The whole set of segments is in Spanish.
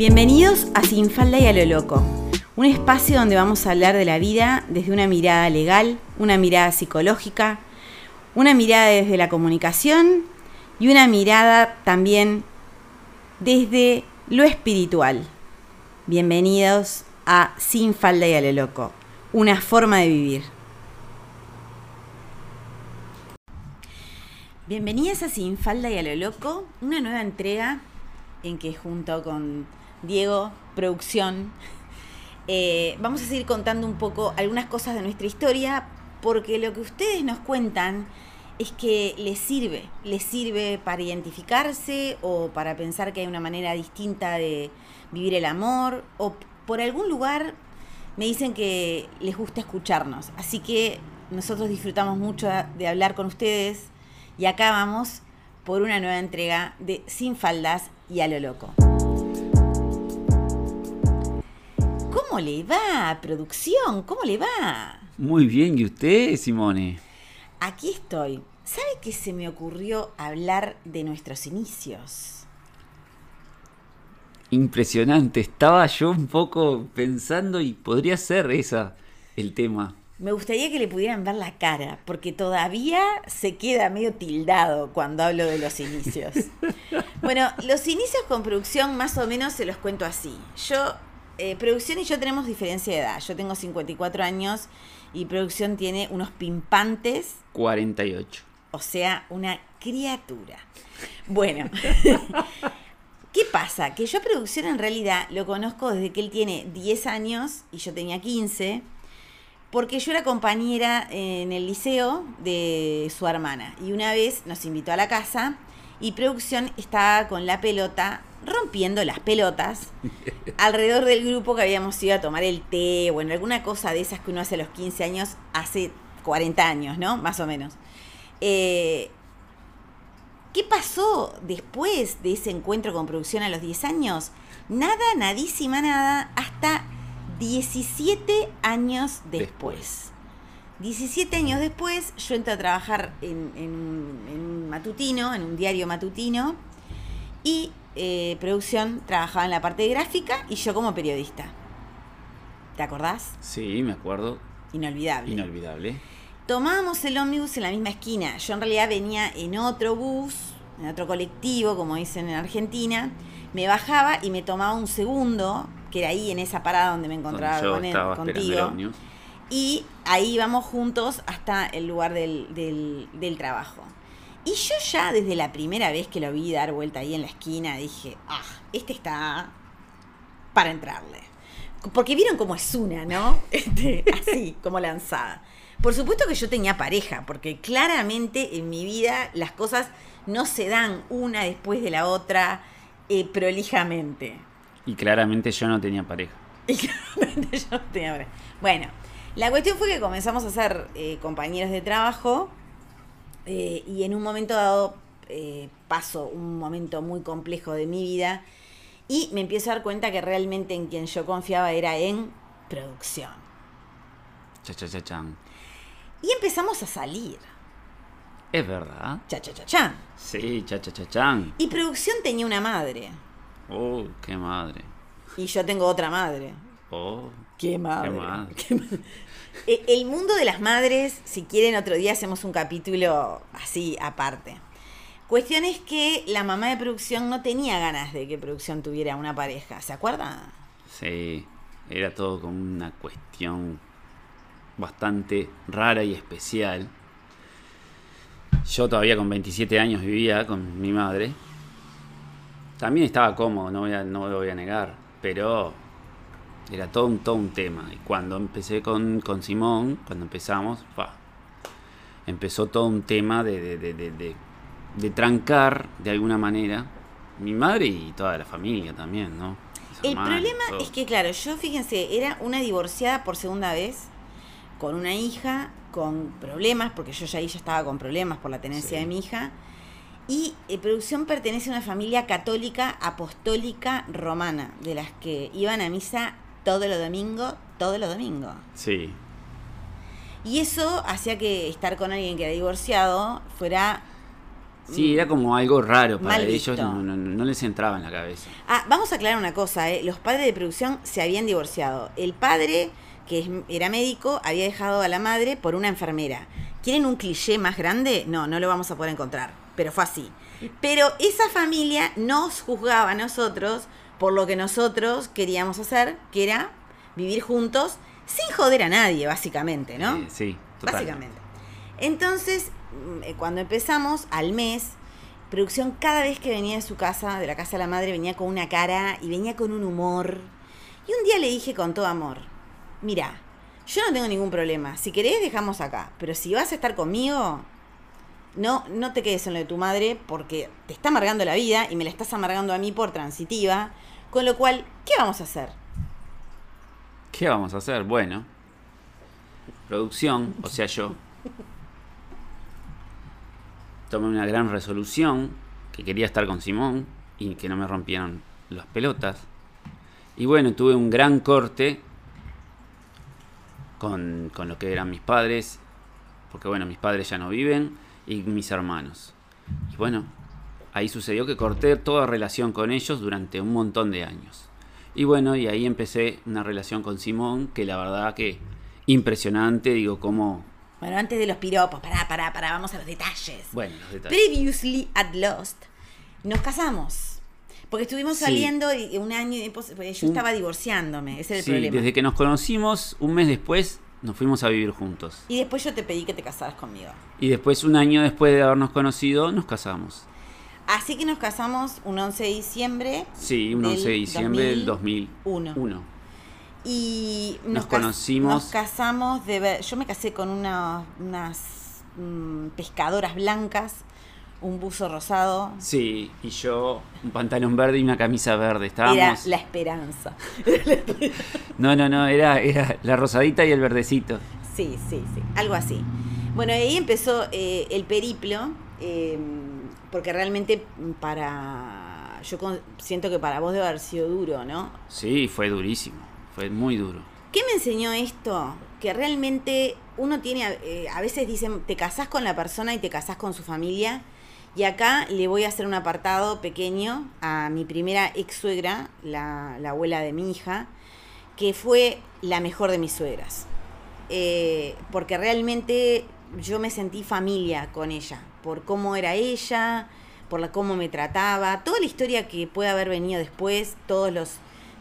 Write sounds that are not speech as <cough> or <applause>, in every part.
Bienvenidos a Sin Falda y a lo Loco, un espacio donde vamos a hablar de la vida desde una mirada legal, una mirada psicológica, una mirada desde la comunicación y una mirada también desde lo espiritual. Bienvenidos a Sin Falda y a lo Loco, una forma de vivir. Bienvenidas a Sin Falda y a lo Loco, una nueva entrega en que junto con Diego, producción, eh, vamos a seguir contando un poco algunas cosas de nuestra historia, porque lo que ustedes nos cuentan es que les sirve, les sirve para identificarse o para pensar que hay una manera distinta de vivir el amor, o por algún lugar me dicen que les gusta escucharnos. Así que nosotros disfrutamos mucho de hablar con ustedes y acá vamos por una nueva entrega de Sin Faldas y a lo Loco. ¿Cómo le va, producción? ¿Cómo le va? Muy bien, ¿y usted, Simone? Aquí estoy. ¿Sabe que se me ocurrió hablar de nuestros inicios? Impresionante, estaba yo un poco pensando y podría ser esa el tema. Me gustaría que le pudieran ver la cara, porque todavía se queda medio tildado cuando hablo de los inicios. <laughs> bueno, los inicios con producción más o menos se los cuento así. Yo eh, producción y yo tenemos diferencia de edad. Yo tengo 54 años y producción tiene unos pimpantes. 48. O sea, una criatura. Bueno, <laughs> ¿qué pasa? Que yo producción en realidad lo conozco desde que él tiene 10 años y yo tenía 15, porque yo era compañera en el liceo de su hermana. Y una vez nos invitó a la casa y producción estaba con la pelota rompiendo las pelotas alrededor del grupo que habíamos ido a tomar el té, bueno, alguna cosa de esas que uno hace a los 15 años, hace 40 años, ¿no? Más o menos. Eh, ¿Qué pasó después de ese encuentro con producción a los 10 años? Nada, nadísima, nada, hasta 17 años después. 17 años después, yo entro a trabajar en, en un matutino, en un diario matutino, y eh, producción trabajaba en la parte gráfica y yo como periodista. ¿Te acordás? Sí, me acuerdo. Inolvidable. Inolvidable. Tomábamos el ómnibus en la misma esquina. Yo en realidad venía en otro bus, en otro colectivo, como dicen en Argentina. Me bajaba y me tomaba un segundo, que era ahí en esa parada donde me encontraba con él, contigo. Y ahí íbamos juntos hasta el lugar del, del, del trabajo. Y yo ya desde la primera vez que lo vi dar vuelta ahí en la esquina dije, ah, este está para entrarle. Porque vieron cómo es una, ¿no? <laughs> Este, así, como lanzada. Por supuesto que yo tenía pareja, porque claramente en mi vida las cosas no se dan una después de la otra eh, prolijamente. Y claramente yo no tenía pareja. <laughs> Y claramente yo no tenía pareja. Bueno, la cuestión fue que comenzamos a ser eh, compañeros de trabajo eh, y en un momento dado eh, paso un momento muy complejo de mi vida y me empiezo a dar cuenta que realmente en quien yo confiaba era en producción. Cha, cha, cha, chan. Y empezamos a salir. Es verdad. Cha, cha, cha, chan. Sí, cha, cha, cha, chan. Y producción tenía una madre. Oh, qué madre. Y yo tengo otra madre. Oh. Qué madre. Qué madre. Qué madre. Eh, el mundo de las madres, si quieren otro día hacemos un capítulo así aparte. Cuestión es que la mamá de producción no tenía ganas de que producción tuviera una pareja, ¿se acuerdan? Sí, era todo como una cuestión bastante rara y especial. Yo todavía con 27 años vivía con mi madre. También estaba cómodo, no, voy a, no lo voy a negar, pero era todo un, todo un tema. Y cuando empecé con, con Simón, cuando empezamos, fa, empezó todo un tema de, de, de, de, de trancar de alguna manera mi madre y toda la familia también, ¿no? El hermanos, problema todo. es que, claro, yo fíjense, era una divorciada por segunda vez, con una hija, con problemas, porque yo ya ahí ya estaba con problemas por la tenencia Sí. de mi hija. Y eh, producción pertenece a una familia católica apostólica romana, de las que iban a misa todos los domingos, todos los domingos. Sí, Y eso hacía que estar con alguien que era divorciado fuera Sí, era como algo raro para Mal ellos, visto. no, no- no les entraba en la cabeza. Ah, vamos a aclarar una cosa, ¿eh? los padres de producción se habían divorciado. El padre, que era médico, había dejado a la madre por una enfermera. ¿Quieren un cliché más grande? No, no lo vamos a poder encontrar, pero fue así. Pero esa familia nos juzgaba a nosotros por lo que nosotros queríamos hacer, que era vivir juntos sin joder a nadie, básicamente, ¿no? Eh, sí, totalmente. Básicamente. Entonces, mm, eh, cuando empezamos, al mes, producción cada vez que venía de su casa, de la casa de la madre, venía con una cara y venía con un humor. Y un día le dije con todo amor, mira, yo no tengo ningún problema, si querés dejamos acá, pero si vas a estar conmigo, no, no te quedes en lo de tu madre porque te está amargando la vida y me la estás amargando a mí por transitiva, con lo cual, ¿qué vamos a hacer? ¿Qué vamos a hacer? Bueno, producción, o sea, yo tomé una gran resolución que quería estar con Simón y que no me rompieran las pelotas. Y bueno, tuve un gran corte con, con lo que eran mis padres, porque bueno, mis padres ya no viven y mis hermanos. Y bueno, ahí sucedió que corté toda relación con ellos durante un montón de años. Y bueno, y ahí empecé una relación con Simón, que la verdad que impresionante, digo, como, Bueno, antes de los piropos, pará, pará, pará, vamos a los detalles. bueno, los detalles. Previously at Lost, nos casamos. Porque estuvimos Sí. saliendo y- un año después, pues, yo estaba divorciándome, ese era el Sí, problema. desde que nos conocimos, un mes después nos fuimos a vivir juntos. Y después yo te pedí que te casaras conmigo. Y después, un año después de habernos conocido, nos casamos. Así que nos casamos un 11 de diciembre. Sí, un del 11 de diciembre del 2001. uno. Y Nos conocimos- Nos casamos de ver. Yo me casé con una- unas mm, pescadoras blancas, un buzo rosado. Sí, y yo un pantalón verde y una camisa verde. Estábamos. Era la esperanza. <laughs> No, no, no, era, era la rosadita y el verdecito. Sí, sí, sí, algo así. Bueno, ahí empezó eh, el periplo, eh, porque realmente para... Yo con- siento que para vos debe haber sido duro, ¿no? Sí, fue durísimo. Fue muy duro. ¿Qué me enseñó esto? Que realmente uno tiene, eh, a veces dicen, te casás con la persona y te casás con su familia. Y acá le voy a hacer un apartado pequeño a mi primera ex suegra, la, la abuela de mi hija, que fue la mejor de mis suegras. Eh, porque realmente yo me sentí familia con ella, por cómo era ella, por la cómo me trataba, toda la historia que puede haber venido después, todos los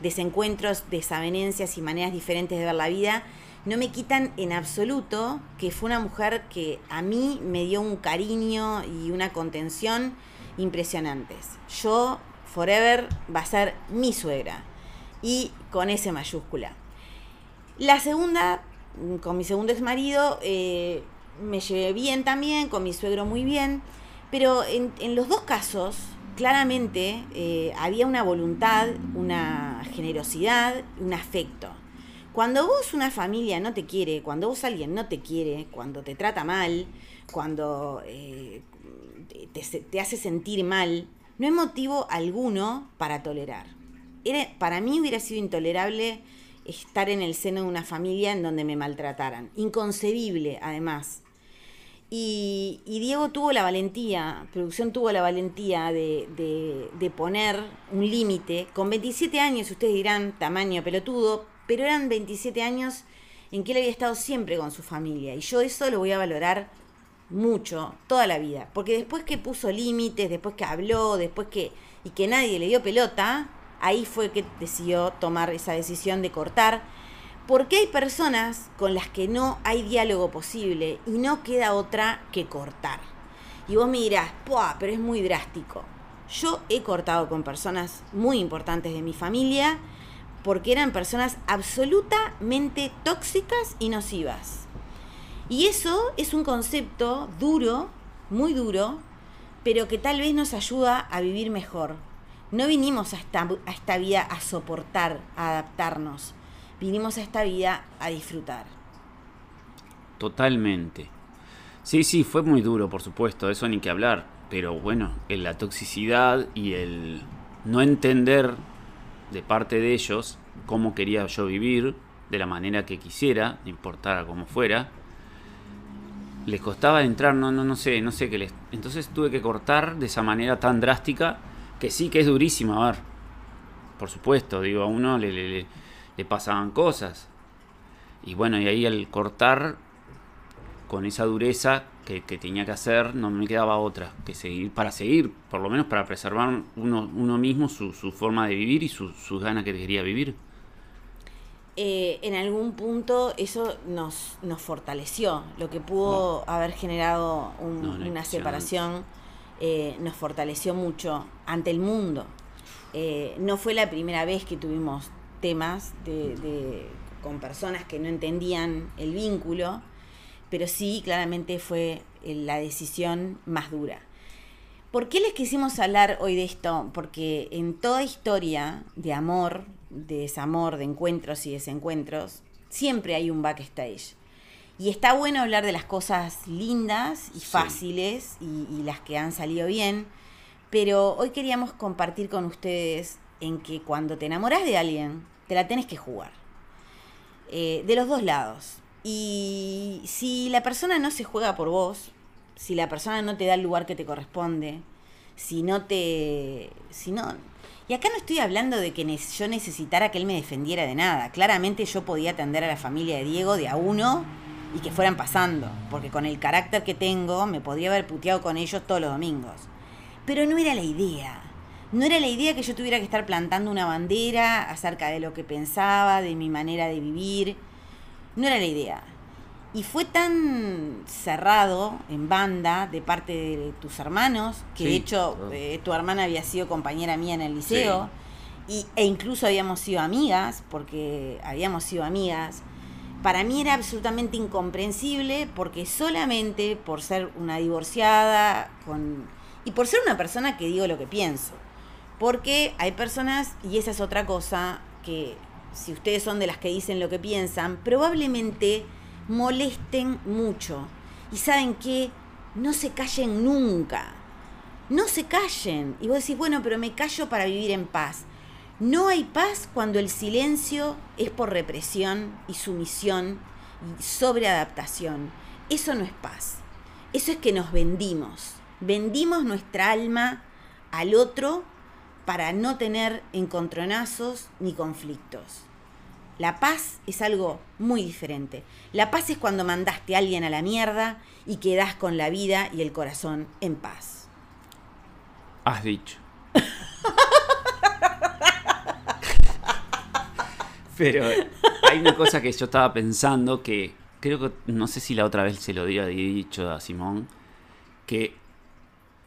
desencuentros, desavenencias y maneras diferentes de ver la vida, no me quitan en absoluto que fue una mujer que a mí me dio un cariño y una contención impresionantes. Yo, forever, va a ser mi suegra. Y con ese mayúscula. La segunda, con mi segundo ex marido, me llevé bien también, con mi suegro muy bien, pero en, en los dos casos, claramente eh, había una voluntad, una generosidad, un afecto. Cuando vos una familia no te quiere, cuando vos alguien no te quiere, cuando te trata mal, cuando eh, te, hace sentir mal, no hay motivo alguno para tolerar. Era, para mí hubiera sido intolerable estar en el seno de una familia en donde me maltrataran. Inconcebible, además. Y, Diego tuvo la valentía, producción tuvo la valentía de poner un límite. Con 27 años, ustedes dirán tamaño pelotudo, pero eran 27 años en que él había estado siempre con su familia. Y yo eso lo voy a valorar mucho, toda la vida. Porque después que puso límites, después que habló, después que. y que nadie le dio pelota, ahí fue que decidió tomar esa decisión de cortar. Porque hay personas con las que no hay diálogo posible y no queda otra que cortar. Y vos me dirás, ¡puah! Pero es muy drástico. Yo he cortado con personas muy importantes de mi familia porque eran personas absolutamente tóxicas y nocivas. Y eso es un concepto duro, muy duro, pero que tal vez nos ayuda a vivir mejor. No vinimos a esta, a esta vida a soportar, a adaptarnos. Vinimos a esta vida a disfrutar. Totalmente. Sí, sí, fue muy duro, por supuesto, eso ni que hablar. Pero bueno, en la toxicidad y el no entender de parte de ellos cómo quería yo vivir, de la manera que quisiera, no importara cómo fuera, les costaba entrar, no, no, no sé, no sé qué les. Entonces tuve que cortar de esa manera tan drástica, que sí que es durísima, a ver. Por supuesto, digo, a uno le, le, le pasaban cosas. Y bueno, y ahí al cortar con esa dureza que, tenía que hacer, no me quedaba otra que seguir, para seguir, por lo menos para preservar uno, uno mismo su, su forma de vivir y sus ganas que quería vivir. Eh, en algún punto eso nos, nos fortaleció, lo que pudo haber generado una separación eh, nos fortaleció mucho ante el mundo. Eh, no fue la primera vez que tuvimos temas de, con personas que no entendían el vínculo, pero sí claramente fue la decisión más dura. ¿Por qué les quisimos hablar hoy de esto? Porque en toda historia de amor, de desamor, de encuentros y desencuentros, siempre hay un backstage. Y está bueno hablar de las cosas lindas y fáciles y, las que han salido bien, pero hoy queríamos compartir con ustedes en que cuando te enamoras de alguien, te la tenés que jugar. Eh, de los dos lados. Y si la persona no se juega por vos, si la persona no te da el lugar que te corresponde, si no te... Si no, y acá no estoy hablando de que yo necesitara que él me defendiera de nada. Claramente yo podía atender a la familia de Diego de a uno y que fueran pasando, porque con el carácter que tengo me podría haber puteado con ellos todos los domingos. Pero no era la idea. No era la idea que yo tuviera que estar plantando una bandera acerca de lo que pensaba, de mi manera de vivir. No era la idea. Y fue tan cerrado en banda de parte de tus hermanos, que de hecho eh, tu hermana había sido compañera mía en el liceo, y, e incluso habíamos sido amigas, porque habíamos sido amigas. Para mí era absolutamente incomprensible porque solamente por ser una divorciada con, y por ser una persona que digo lo que pienso. Porque hay personas, y esa es otra cosa, que si ustedes son de las que dicen lo que piensan, probablemente molesten mucho. Y saben que no se callen nunca. No se callen. Y vos decís, bueno, pero me callo para vivir en paz. No hay paz cuando el silencio es por represión y sumisión y sobreadaptación. Eso no es paz. Eso es que nos vendimos. Vendimos nuestra alma al otro para no tener encontronazos ni conflictos. La paz es algo muy diferente. La paz es cuando mandaste a alguien a la mierda y quedás con la vida y el corazón en paz. Has dicho. <laughs> Pero hay una cosa que yo estaba pensando que creo que no sé si la otra vez se lo había dicho a Simón, que,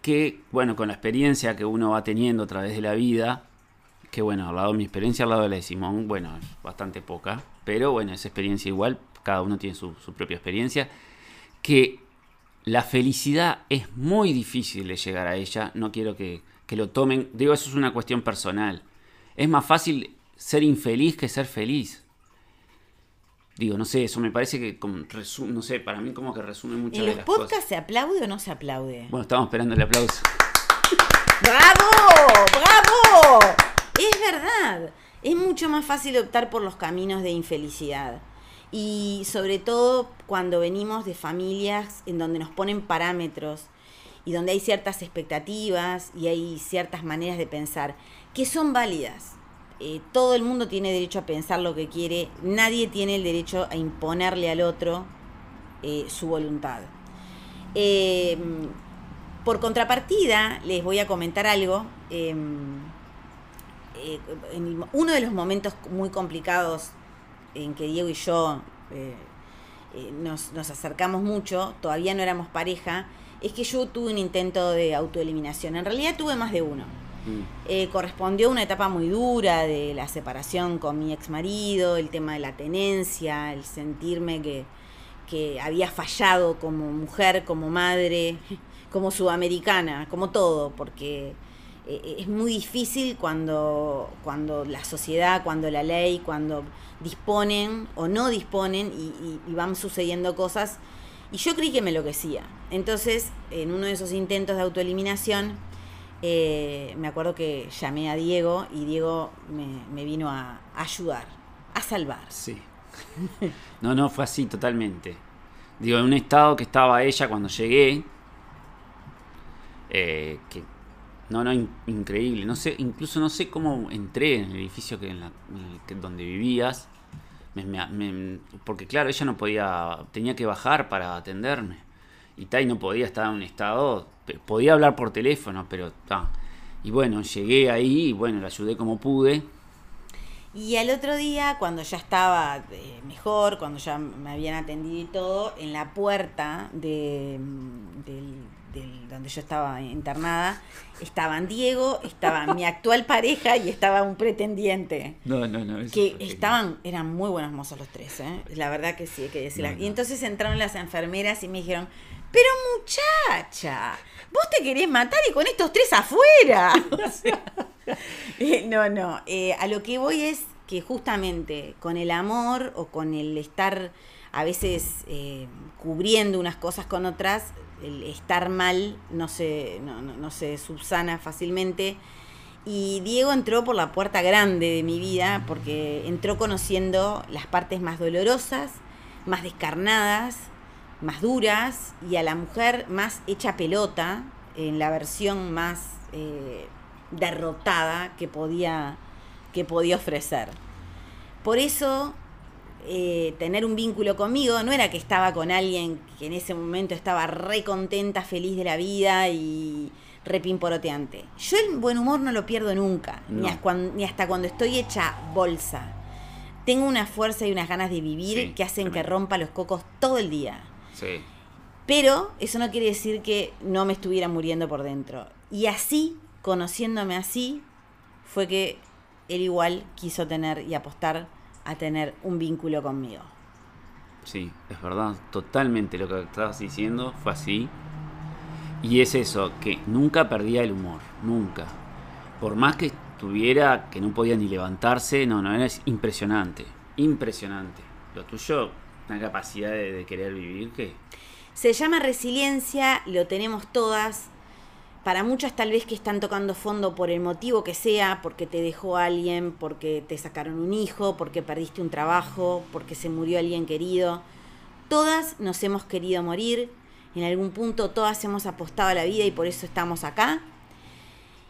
que bueno, con la experiencia que uno va teniendo a través de la vida, que bueno, al lado de mi experiencia, al lado de la de Simón, bueno, es bastante poca, pero bueno, esa experiencia igual, cada uno tiene su, propia experiencia, que la felicidad es muy difícil llegar a ella, no quiero que, lo tomen, digo, eso es una cuestión personal, es más fácil ser infeliz que ser feliz. Digo, no sé, eso me parece que, como no sé, para mí como que resume mucho ¿En los podcasts se aplaude o no se aplaude? Bueno, estamos esperando el aplauso. ¡Bravo! ¡Bravo! Es verdad, es mucho más fácil optar por los caminos de infelicidad. Y sobre todo cuando venimos de familias en donde nos ponen parámetros y donde hay ciertas expectativas y hay ciertas maneras de pensar que son válidas. Eh, todo el mundo tiene derecho a pensar lo que quiere, nadie tiene el derecho a imponerle al otro eh, su voluntad. Em, por contrapartida, les voy a comentar algo. Em, eh, en uno de los momentos muy complicados en que Diego y yo eh, nos, acercamos mucho, todavía no éramos pareja, es que yo tuve un intento de autoeliminación. En realidad tuve más de uno. Mm. correspondió a una etapa muy dura de la separación con mi ex marido, el tema de la tenencia, el sentirme que, que había fallado como mujer, como madre, <laughs> como sudamericana, como todo, porque eh, es muy difícil cuando, cuando la sociedad, cuando la ley, cuando disponen o no disponen y, van sucediendo cosas. Y yo creí que me enloquecía. Entonces, en uno de esos intentos de autoeliminación, eh, me acuerdo que llamé a Diego y Diego me, vino a ayudar, a salvar. Sí. No, no, fue así totalmente. Digo, en un estado que estaba ella cuando llegué. eh, que no, no, in- increíble. No sé, incluso no sé cómo entré en el edificio que, en la- que- donde vivías. Me- me- porque claro, ella no podía, tenía que bajar para atenderme. Y Tai no podía estar en un estado, podía hablar por teléfono, pero ta. Y bueno, llegué ahí y bueno, la ayudé como pude. Y al otro día, cuando ya estaba eh, mejor, cuando ya me habían atendido y todo, en la puerta de, mm, del, del- donde yo estaba internada, estaban Diego, estaba mi actual pareja y estaba un pretendiente. No, no, no. Que estaban, eran muy buenos mozos los tres, ¿eh? La verdad que sí, hay que decirlo. No, no. Y entonces entraron las enfermeras y me dijeron, pero muchacha, vos te querés matar y con estos tres afuera. <laughs> O sea, <laughs> eh, no, no, eh, a lo que voy es que justamente con el amor o con el estar a veces eh, cubriendo unas cosas con otras, el estar mal no se, no, no- no subsana fácilmente. Y Diego entró por la puerta grande de mi vida porque entró conociendo las partes más dolorosas, más descarnadas, más duras y a la mujer más hecha pelota en la versión más eh, derrotada que podía, que podía ofrecer. Por eso, eh, tener un vínculo conmigo no era que estaba con alguien que en ese momento estaba re contenta, feliz de la vida y repimporoteante. Yo el buen humor no lo pierdo nunca, ni, hasta cuando estoy hecha bolsa. Tengo una fuerza y unas ganas de vivir Sí, que hacen que rompa los cocos todo el día. Sí. Pero eso no quiere decir que no me estuviera muriendo por dentro. Y así, conociéndome así, fue que él igual quiso tener y apostar a tener un vínculo conmigo. Sí, es verdad, totalmente lo que estabas diciendo fue así. Y es eso, que nunca perdía el humor, nunca. Por más que estuviera, que no podía ni levantarse, no, no, era impresionante, impresionante. Lo tuyo, una capacidad de, de querer vivir que... Se llama resiliencia, lo tenemos todas. Para muchas tal vez que están tocando fondo por el motivo que sea, porque te dejó alguien, porque te sacaron un hijo, porque perdiste un trabajo, porque se murió alguien querido. Todas nos hemos querido morir, en algún punto todas hemos apostado a la vida y por eso estamos acá.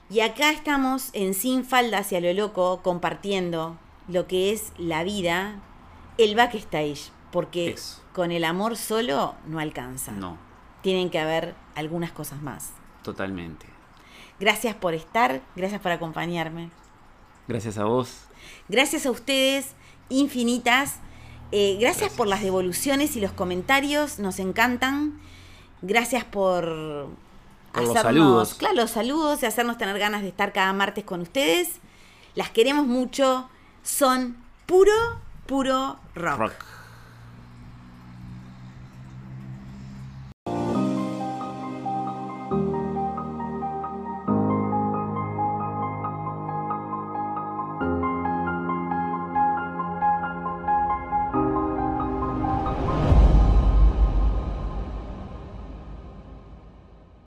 Y acá estamos en Sin Falda hacia lo loco compartiendo lo que es la vida, el backstage, porque con el amor solo no alcanza. No, Tienen que haber algunas cosas más. Totalmente. Gracias por estar, gracias por acompañarme. Gracias a vos. Gracias a ustedes, infinitas. Eh, gracias, Gracias. por las devoluciones y los comentarios, nos encantan. Gracias por, Por los saludos. claro, los saludos y hacernos tener ganas de estar cada martes con ustedes. Las queremos mucho, son puro, puro rock. Rock.